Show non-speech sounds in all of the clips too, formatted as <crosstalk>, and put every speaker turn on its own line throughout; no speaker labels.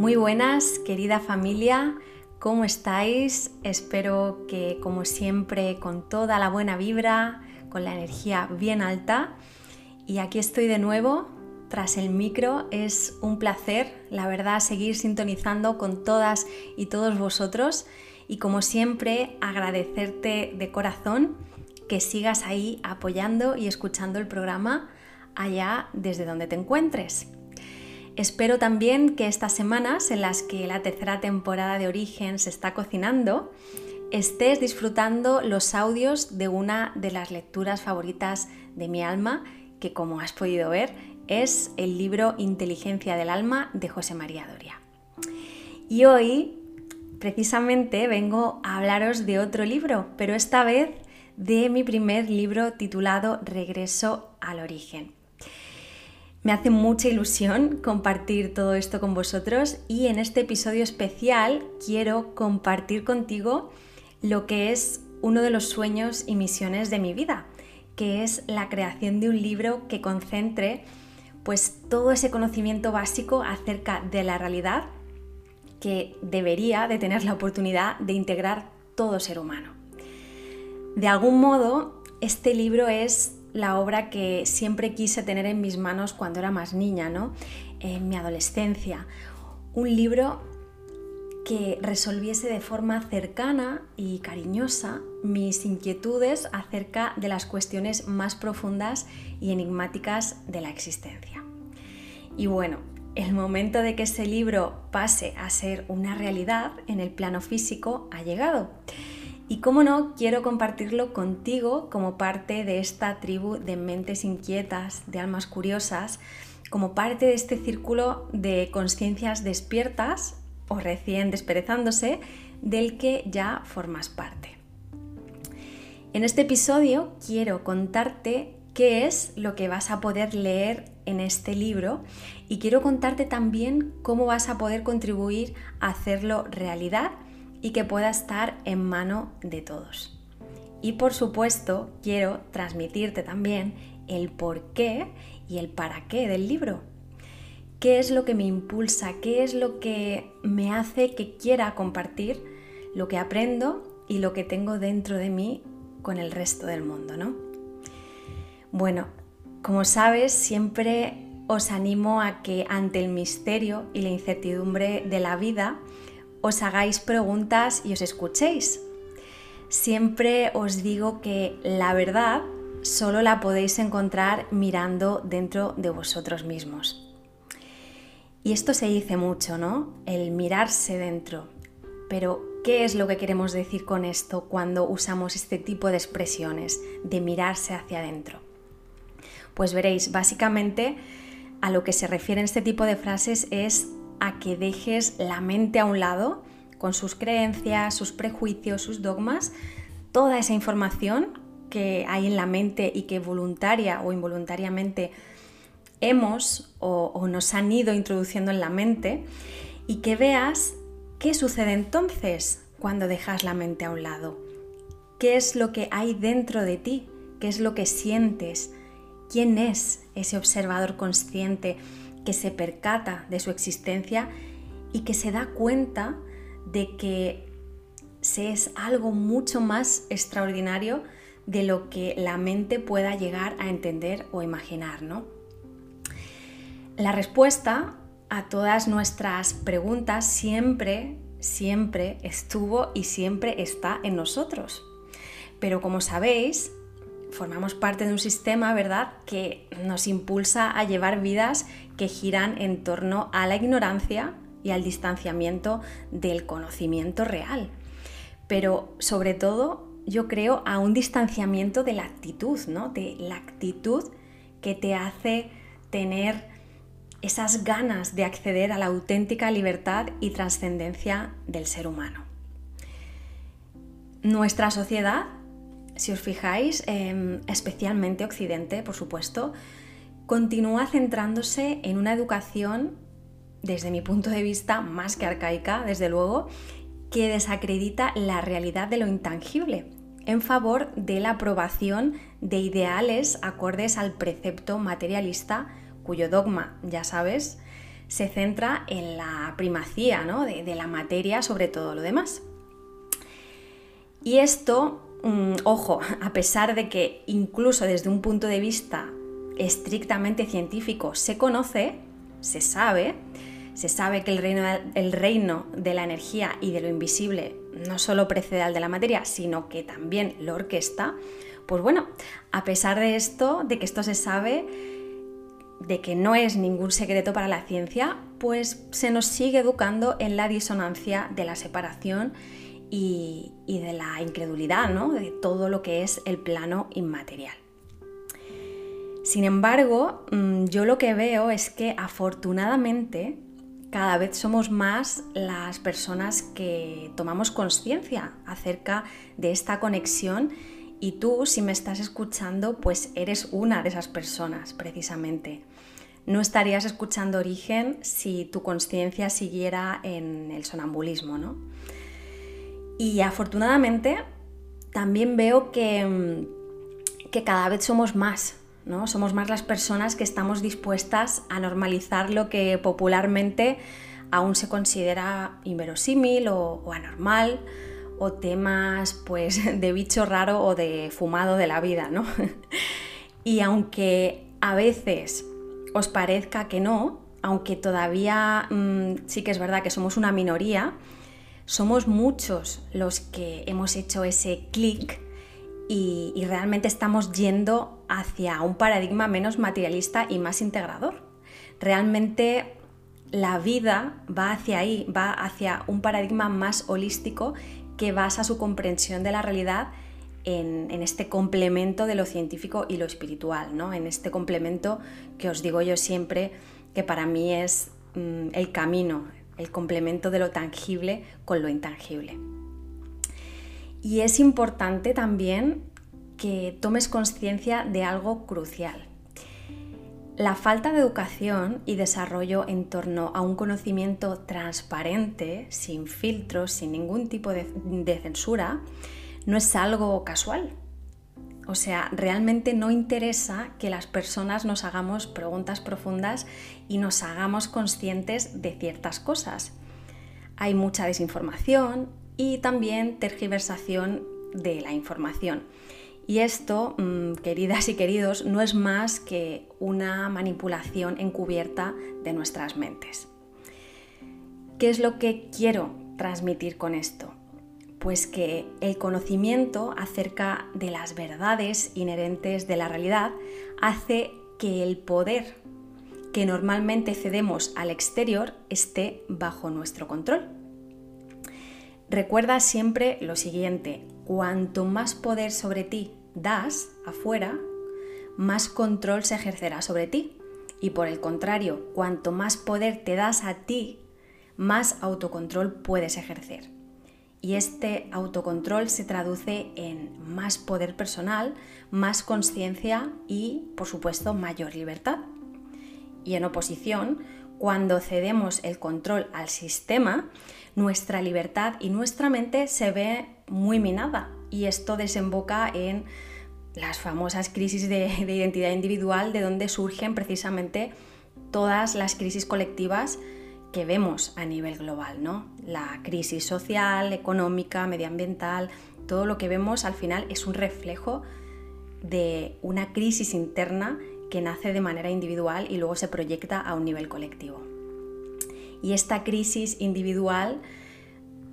Muy buenas, querida familia, ¿cómo estáis? Espero que como siempre con toda la buena vibra, con la energía bien alta. Y aquí estoy de nuevo tras el micro. Es un placer, la verdad, seguir sintonizando con todas y todos vosotros. Y como siempre, agradecerte de corazón que sigas ahí apoyando y escuchando el programa allá desde donde te encuentres. Espero también que estas semanas en las que la tercera temporada de Origen se está cocinando, estés disfrutando los audios de una de las lecturas favoritas de mi alma, que como has podido ver es el libro Inteligencia del Alma de José María Doria. Y hoy, precisamente, vengo a hablaros de otro libro, pero esta vez de mi primer libro titulado Regreso al Origen. Me hace mucha ilusión compartir todo esto con vosotros y en este episodio especial quiero compartir contigo lo que es uno de los sueños y misiones de mi vida, que es la creación de un libro que concentre pues todo ese conocimiento básico acerca de la realidad que debería de tener la oportunidad de integrar todo ser humano. De algún modo, este libro es la obra que siempre quise tener en mis manos cuando era más niña, ¿no? En mi adolescencia. Un libro que resolviese de forma cercana y cariñosa mis inquietudes acerca de las cuestiones más profundas y enigmáticas de la existencia. Y bueno, el momento de que ese libro pase a ser una realidad en el plano físico ha llegado. Y como no, quiero compartirlo contigo como parte de esta tribu de mentes inquietas, de almas curiosas, como parte de este círculo de conciencias despiertas o recién desperezándose del que ya formas parte. En este episodio quiero contarte qué es lo que vas a poder leer en este libro y quiero contarte también cómo vas a poder contribuir a hacerlo realidad y que pueda estar en mano de todos. Y por supuesto, quiero transmitirte también el por qué y el para qué del libro. ¿Qué es lo que me impulsa? ¿Qué es lo que me hace que quiera compartir lo que aprendo y lo que tengo dentro de mí con el resto del mundo, ¿no? Bueno, como sabes, siempre os animo a que ante el misterio y la incertidumbre de la vida, os hagáis preguntas y os escuchéis. Siempre os digo que la verdad solo la podéis encontrar mirando dentro de vosotros mismos. Y esto se dice mucho, ¿no? El mirarse dentro. Pero, ¿qué es lo que queremos decir con esto cuando usamos este tipo de expresiones, de mirarse hacia adentro? Pues veréis, básicamente a lo que se refieren este tipo de frases es a que dejes la mente a un lado con sus creencias, sus prejuicios, sus dogmas, toda esa información que hay en la mente y que voluntaria o involuntariamente hemos o, o, nos han ido introduciendo en la mente y que veas qué sucede entonces cuando dejas la mente a un lado. ¿Qué es lo que hay dentro de ti? ¿Qué es lo que sientes? ¿Quién es ese observador consciente que se percata de su existencia y que se da cuenta de que se es algo mucho más extraordinario de lo que la mente pueda llegar a entender o imaginar, ¿no? La respuesta a todas nuestras preguntas siempre, siempre estuvo y siempre está en nosotros. Pero como sabéis, formamos parte de un sistema, ¿verdad?, que nos impulsa a llevar vidas que giran en torno a la ignorancia y al distanciamiento del conocimiento real. Pero sobre todo, yo creo a un distanciamiento de la actitud, ¿no? De la actitud que te hace tener esas ganas de acceder a la auténtica libertad y trascendencia del ser humano. Nuestra sociedad si os fijáis, em, especialmente Occidente, por supuesto, continúa centrándose en una educación, desde mi punto de vista, más que arcaica, desde luego, que desacredita la realidad de lo intangible en favor de la aprobación de ideales acordes al precepto materialista cuyo dogma, ya sabes, se centra en la primacía de, de la materia sobre todo lo demás. Y esto, mm, ojo, <laughs> a pesar de que incluso desde un punto de vista estrictamente científico se conoce, se sabe, se sabe que el reino, el reino de la energía y de lo invisible no solo precede al de la materia, sino que también lo orquesta, pues bueno, a pesar de esto, de que esto se sabe, de que no es ningún secreto para la ciencia, pues se nos sigue educando en la disonancia de la separación y, de la incredulidad, ¿no? De todo lo que es el plano inmaterial. Sin embargo, mm, yo lo que veo es que afortunadamente cada vez somos más las personas que tomamos conciencia acerca de esta conexión y tú, si me estás escuchando, pues eres una de esas personas precisamente. No estarías escuchando Origen si tu conciencia siguiera en el sonambulismo, ¿no? Y afortunadamente también veo que, mm, que cada vez somos más, ¿no? Somos más las personas que estamos dispuestas a normalizar lo que popularmente aún se considera inverosímil o, anormal o temas pues <laughs> de bicho raro o de fumado de la vida, ¿no? <laughs> y aunque a veces os parezca que no, aunque todavía mm, sí que es verdad que somos una minoría, somos muchos los que hemos hecho ese clic y, realmente estamos yendo hacia un paradigma menos materialista y más integrador. Realmente la vida va hacia ahí, va hacia un paradigma más holístico que basa su comprensión de la realidad en, este complemento de lo científico y lo espiritual, ¿no? en este complemento que os digo yo siempre que para mí es mm, el camino, el complemento de lo tangible con lo intangible. Y es importante también que tomes conciencia de algo crucial. La falta de educación y desarrollo en torno a un conocimiento transparente, sin filtros, sin ningún tipo de, censura, no es algo casual, o sea, realmente no interesa que las personas nos hagamos preguntas profundas y nos hagamos conscientes de ciertas cosas. Hay mucha desinformación y también tergiversación de la información. Y esto, mm, queridas y queridos, no es más que una manipulación encubierta de nuestras mentes. ¿Qué es lo que quiero transmitir con esto? Pues que el conocimiento acerca de las verdades inherentes de la realidad hace que el poder que normalmente cedemos al exterior esté bajo nuestro control. Recuerda siempre lo siguiente, cuanto más poder sobre ti das afuera, más control se ejercerá sobre ti. Y por el contrario, cuanto más poder te das a ti, más autocontrol puedes ejercer y este autocontrol se traduce en más poder personal, más conciencia y, por supuesto, mayor libertad. Y en oposición, cuando cedemos el control al sistema, nuestra libertad y nuestra mente se ve muy minada y esto desemboca en las famosas crisis de, de identidad individual de donde surgen precisamente todas las crisis colectivas que vemos a nivel global, ¿no? La crisis social, económica, medioambiental, todo lo que vemos al final es un reflejo de una crisis interna que nace de manera individual y luego se proyecta a un nivel colectivo. Y esta crisis individual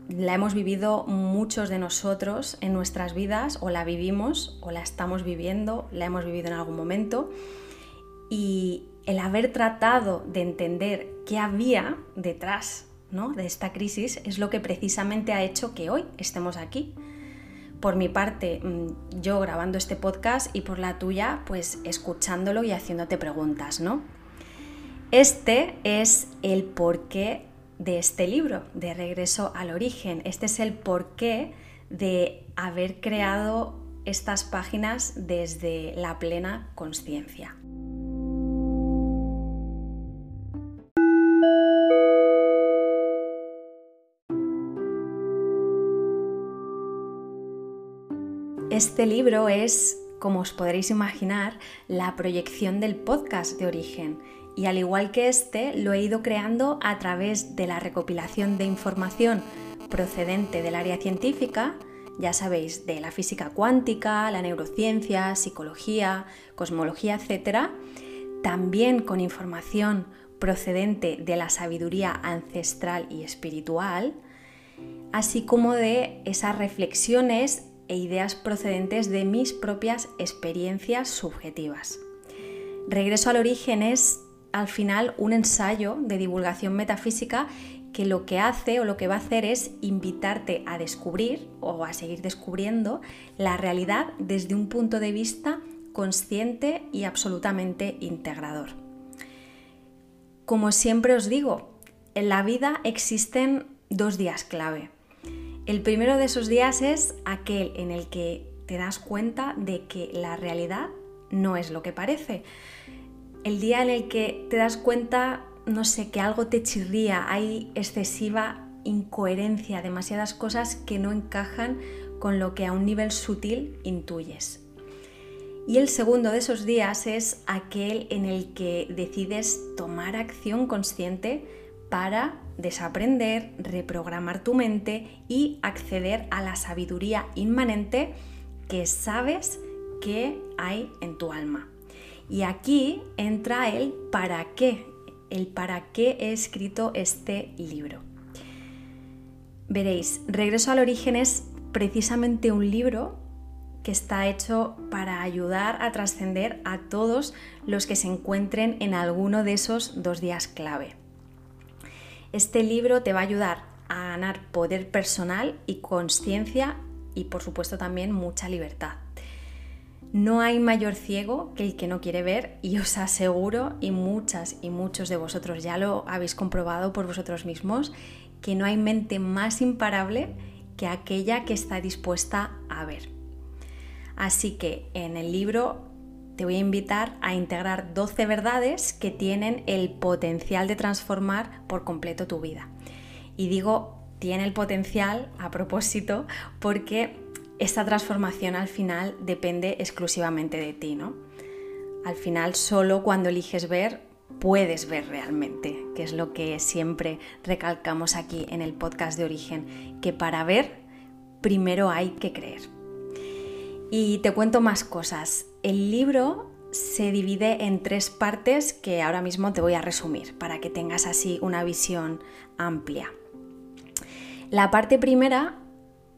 la hemos vivido muchos de nosotros en nuestras vidas, o la vivimos, o la estamos viviendo, la hemos vivido en algún momento. Y el haber tratado de entender qué había detrás de esta crisis es lo que precisamente ha hecho que hoy estemos aquí. Por mi parte, mm, yo grabando este podcast y por la tuya, pues escuchándolo y haciéndote preguntas, ¿no? Este es el porqué de este libro, de Regreso al Origen. Este es el porqué de haber creado estas páginas desde la plena conciencia. Este libro es como os podréis imaginar, la proyección del podcast de origen. Y al igual que este, lo he ido creando a través de la recopilación de información procedente del área científica, ya sabéis, de la física cuántica, la neurociencia, psicología, cosmología, etc. También con información procedente de la sabiduría ancestral y espiritual, así como de esas reflexiones e ideas procedentes de mis propias experiencias subjetivas. Regreso al origen es al final un ensayo de divulgación metafísica que lo que hace o lo que va a hacer es invitarte a descubrir o a seguir descubriendo la realidad desde un punto de vista consciente y absolutamente integrador. Como siempre os digo, en la vida existen dos días clave. El primero de esos días es aquel en el que te das cuenta de que la realidad no es lo que parece. El día en el que te das cuenta no sé, que algo te chirría, hay excesiva incoherencia, demasiadas cosas que no encajan con lo que a un nivel sutil intuyes. Y el segundo de esos días es aquel en el que decides tomar acción consciente para desaprender, reprogramar tu mente y acceder a la sabiduría inmanente que sabes que hay en tu alma. Y aquí entra el para qué el para qué he escrito este libro. Veréis, Regreso al origen es precisamente un libro que está hecho para ayudar a trascender a todos los que se encuentren en alguno de esos dos días clave. Este libro te va a ayudar a ganar poder personal y conciencia y por supuesto también mucha libertad. No hay mayor ciego que el que no quiere ver y os aseguro, y muchas y muchos de vosotros ya lo habéis comprobado por vosotros mismos, que no hay mente más imparable que aquella que está dispuesta a ver. Así que en el libro te voy a invitar a integrar 12 verdades que tienen el potencial de transformar por completo tu vida. Y digo, tiene el potencial a propósito porque esta transformación al final depende exclusivamente de ti, ¿no? Al final solo cuando eliges ver puedes ver realmente, que es lo que siempre recalcamos aquí en el podcast de origen, que para ver primero hay que creer. Y te cuento más cosas. El libro se divide en tres partes que ahora mismo te voy a resumir para que tengas así una visión amplia. La parte primera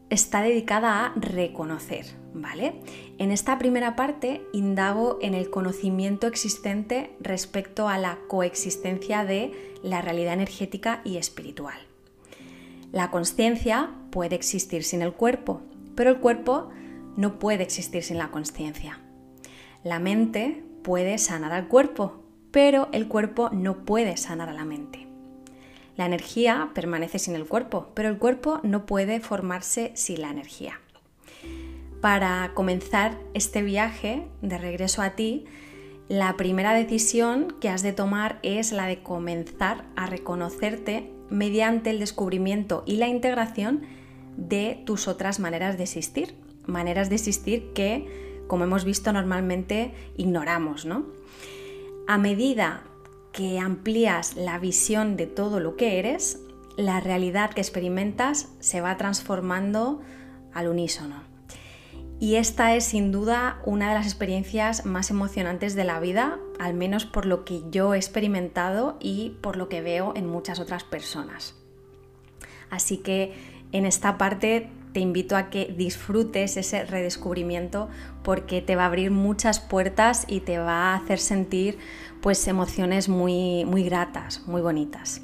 está dedicada a reconocer, ¿vale? En esta primera parte indago en el conocimiento existente respecto a la coexistencia de la realidad energética y espiritual. La conciencia puede existir sin el cuerpo, pero el cuerpo no puede existir sin la conciencia. La mente puede sanar al cuerpo, pero el cuerpo no puede sanar a la mente. La energía permanece sin el cuerpo, pero el cuerpo no puede formarse sin la energía. Para comenzar este viaje de regreso a ti, la primera decisión que has de tomar es la de comenzar a reconocerte mediante el descubrimiento y la integración de tus otras maneras de existir, maneras de existir que, como hemos visto normalmente, ignoramos, ¿no? A medida que amplías la visión de todo lo que eres, la realidad que experimentas se va transformando al unísono. Y esta es sin duda una de las experiencias más emocionantes de la vida, al menos por lo que yo he experimentado y por lo que veo en muchas otras personas. Así que en esta parte te invito a que disfrutes ese redescubrimiento porque te va a abrir muchas puertas y te va a hacer sentir pues emociones muy, muy gratas, muy bonitas.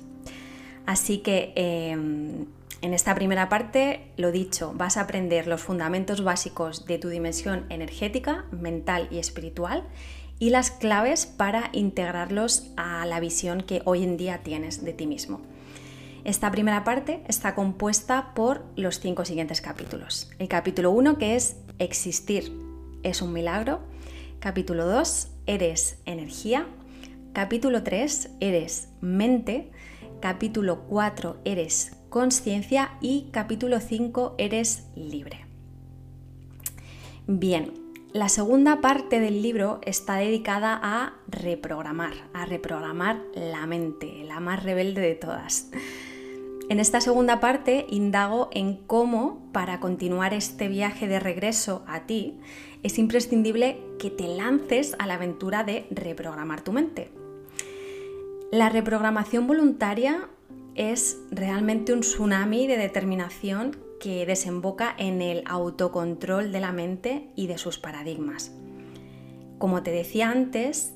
Así que em, en esta primera parte, lo dicho, vas a aprender los fundamentos básicos de tu dimensión energética, mental y espiritual y las claves para integrarlos a la visión que hoy en día tienes de ti mismo. Esta primera parte está compuesta por los cinco siguientes capítulos. El capítulo 1 que es Existir es un milagro. Capítulo 2, Eres energía. Capítulo 3, Eres mente. Capítulo 4, Eres conciencia. Y capítulo 5, Eres libre. Bien, La segunda parte del libro está dedicada a reprogramar, a reprogramar la mente, la más rebelde de todas. En esta segunda parte indago en cómo, para continuar este viaje de regreso a ti, es imprescindible que te lances a la aventura de reprogramar tu mente. La reprogramación voluntaria es realmente un tsunami de determinación que desemboca en el autocontrol de la mente y de sus paradigmas. Como te decía antes,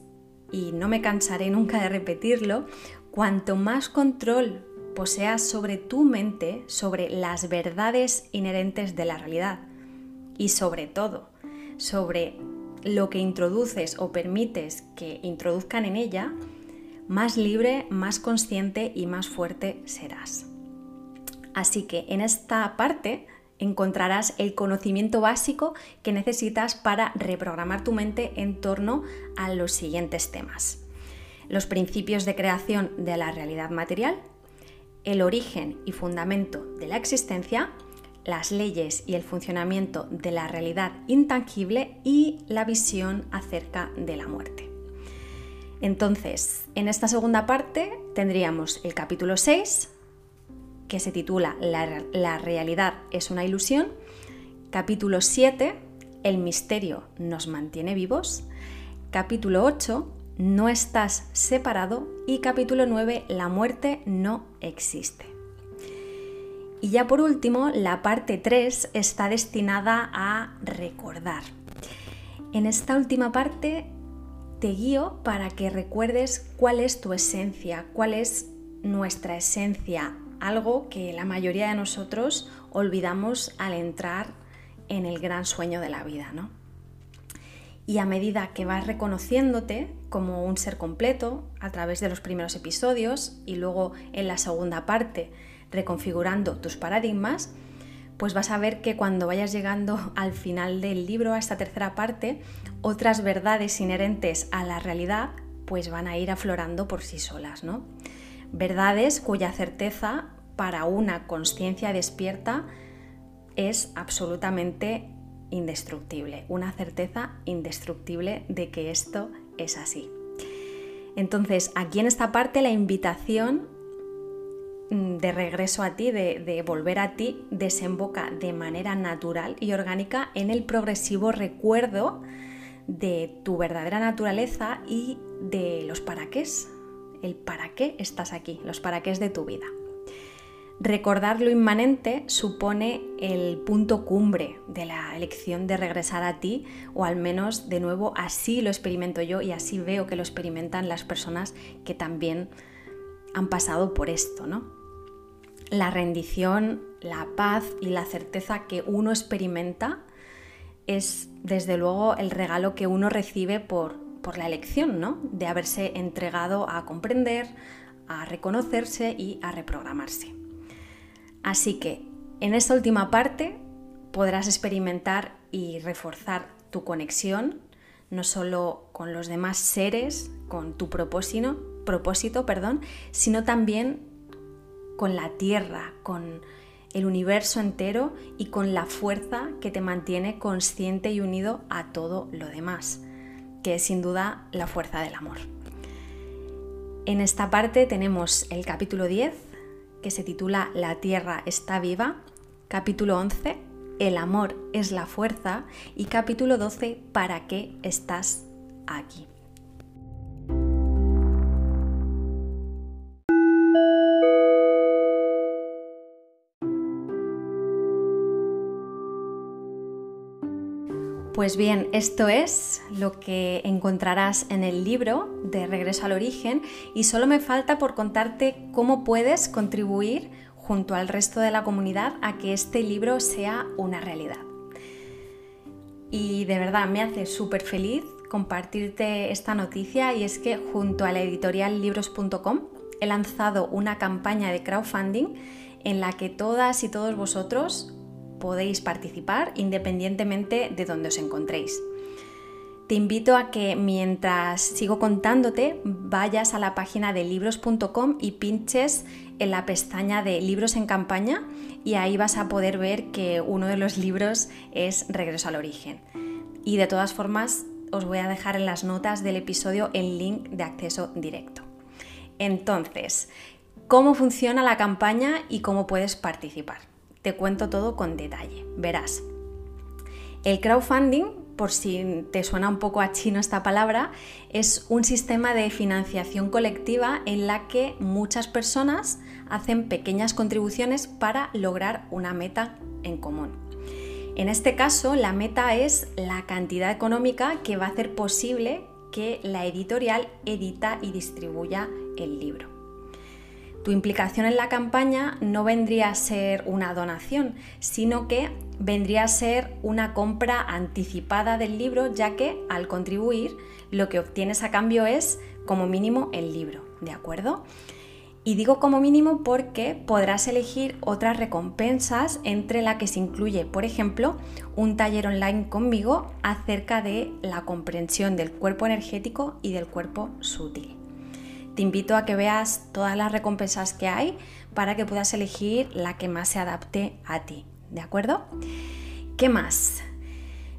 y no me cansaré nunca de repetirlo, cuanto más control poseas sobre tu mente, sobre las verdades inherentes de la realidad y sobre todo sobre lo que introduces o permites que introduzcan en ella, más libre, más consciente y más fuerte serás. Así que en esta parte encontrarás el conocimiento básico que necesitas para reprogramar tu mente en torno a los siguientes temas. Los principios de creación de la realidad material, el origen y fundamento de la existencia, las leyes y el funcionamiento de la realidad intangible y la visión acerca de la muerte. Entonces, en esta segunda parte tendríamos el capítulo 6, que se titula la, realidad es una ilusión. Capítulo 7, El misterio nos mantiene vivos. Capítulo 8, No estás separado. Y capítulo 9, La muerte no existe. Y ya por último, la parte 3 está destinada a recordar. En esta última parte te guío para que recuerdes cuál es tu esencia, cuál es nuestra esencia algo que la mayoría de nosotros olvidamos al entrar en el gran sueño de la vida, ¿no? Y a medida que vas reconociéndote como un ser completo a través de los primeros episodios y luego en la segunda parte reconfigurando tus paradigmas, pues vas a ver que cuando vayas llegando <laughs> al final del libro, a esta tercera parte, otras verdades inherentes a la realidad pues van a ir aflorando por sí solas, ¿no? verdades cuya certeza para una conciencia despierta es absolutamente indestructible, una certeza indestructible de que esto es así. Entonces, aquí en esta parte la invitación mm, de regreso a ti, de, volver a ti, desemboca de manera natural y orgánica en el progresivo recuerdo de tu verdadera naturaleza y de los paraqués, el para qué estás aquí, los para qué de tu vida. Recordar lo inmanente supone el punto cumbre de la elección de regresar a ti, o al menos de nuevo así lo experimento yo y así veo que lo experimentan las personas que también han pasado por esto, ¿no? La rendición, la paz y la certeza que uno experimenta es desde luego el regalo que uno recibe por por la elección, ¿no? De haberse entregado a comprender, a reconocerse y a reprogramarse. Así que en esta última parte podrás experimentar y reforzar tu conexión no solo con los demás seres, con tu propósito, perdón, sino también con la tierra, con el universo entero y con la fuerza que te mantiene consciente y unido a todo lo demás que es sin duda la fuerza del amor. En esta parte tenemos el capítulo 10, que se titula La Tierra está viva, capítulo 11, El amor es la fuerza y capítulo 12, ¿Para qué estás aquí? Pues bien, esto es lo que encontrarás en el libro de Regreso al Origen y solo me falta por contarte cómo puedes contribuir junto al resto de la comunidad a que este libro sea una realidad. Y de verdad me hace súper feliz compartirte esta noticia y es que junto a la editorial libros.com he lanzado una campaña de crowdfunding en la que todas y todos vosotros podéis participar independientemente de donde os encontréis. Te invito a que mientras sigo contándote vayas a la página de libros.com y pinches en la pestaña de libros en campaña y ahí vas a poder ver que uno de los libros es Regreso al origen. y de todas formas os voy a dejar en las notas del episodio el link de acceso directo. Entonces, ¿cómo funciona la campaña y cómo puedes participar? Te cuento todo con detalle. Verás, el crowdfunding, por si te suena un poco a chino esta palabra, es un sistema de financiación colectiva en la que muchas personas hacen pequeñas contribuciones para lograr una meta en común. En este caso, la meta es la cantidad económica que va a hacer posible que la editorial edita y distribuya el libro. Tu implicación en la campaña no vendría a ser una donación, sino que vendría a ser una compra anticipada del libro, ya que al contribuir lo que obtienes a cambio es como mínimo el libro, ¿de acuerdo? Y digo como mínimo porque podrás elegir otras recompensas entre la que se incluye, por ejemplo, un taller online conmigo acerca de la comprensión del cuerpo energético y del cuerpo sutil. Te invito a que veas todas las recompensas que hay para que puedas elegir la que más se adapte a ti. ¿De acuerdo? ¿Qué más?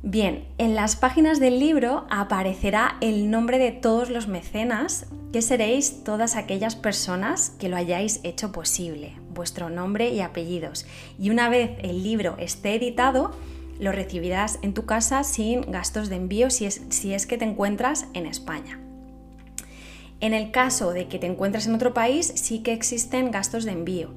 Bien, en las páginas del libro aparecerá el nombre de todos los mecenas, que seréis todas aquellas personas que lo hayáis hecho posible, vuestro nombre y apellidos. Y una vez el libro esté editado, lo recibirás en tu casa sin gastos de envío si es, si es que te encuentras en España. En el caso de que te encuentres en otro país, sí que existen gastos de envío.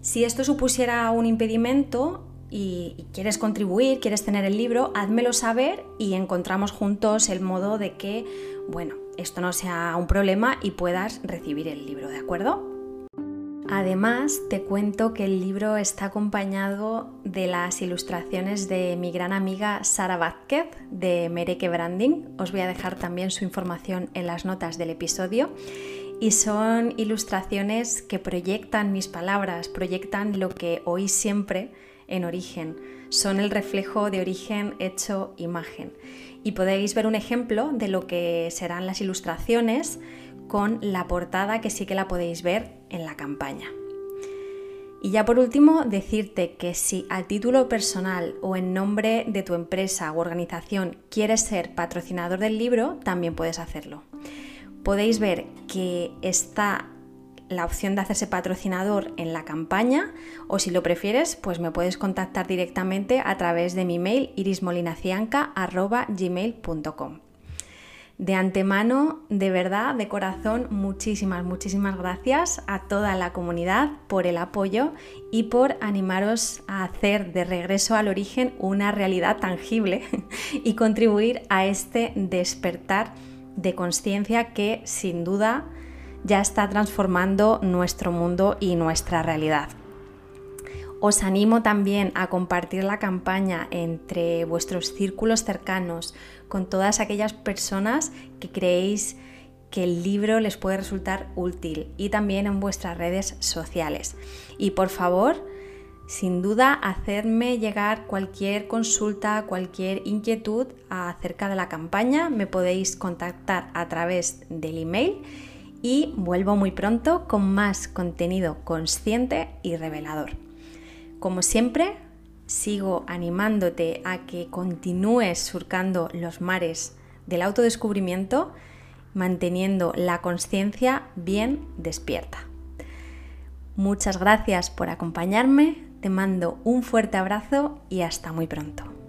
Si esto supusiera un impedimento, y, quieres contribuir, quieres tener el libro, házmelo saber y encontramos juntos el modo de que, bueno, esto no sea un problema y puedas recibir el libro, ¿de acuerdo? Además, te cuento que el libro está acompañado de las ilustraciones de mi gran amiga Sara Vázquez de Mereke Branding. Os voy a dejar también su información en las notas del episodio. Y son ilustraciones que proyectan mis palabras, proyectan lo que oí siempre en origen. Son el reflejo de origen hecho imagen. Y podéis ver un ejemplo de lo que serán las ilustraciones con la portada que sí que la podéis ver en la campaña. Y ya por último, decirte que si a título personal o en nombre de tu empresa u organización quieres ser patrocinador del libro, también puedes hacerlo. Podéis ver que está la opción de hacerse patrocinador en la campaña o si lo prefieres, pues me puedes contactar directamente a través de mi mail irismolinacianca.gmail.com. De antemano, de verdad, de corazón, muchísimas, muchísimas gracias a toda la comunidad por el apoyo y por animaros a hacer de regreso al origen una realidad tangible <laughs> y contribuir a este despertar de conciencia que sin duda ya está transformando nuestro mundo y nuestra realidad. Os animo también a compartir la campaña entre vuestros círculos cercanos con todas aquellas personas que creéis que el libro les puede resultar útil y también en vuestras redes sociales. Y por favor, sin duda, hacerme llegar cualquier consulta, cualquier inquietud acerca de la campaña. Me podéis contactar a través del email y vuelvo muy pronto con más contenido consciente y revelador. Como siempre, sigo animándote a que continúes surcando los mares del autodescubrimiento, manteniendo la conciencia bien despierta. Muchas gracias por acompañarme, te mando un fuerte abrazo y hasta muy pronto.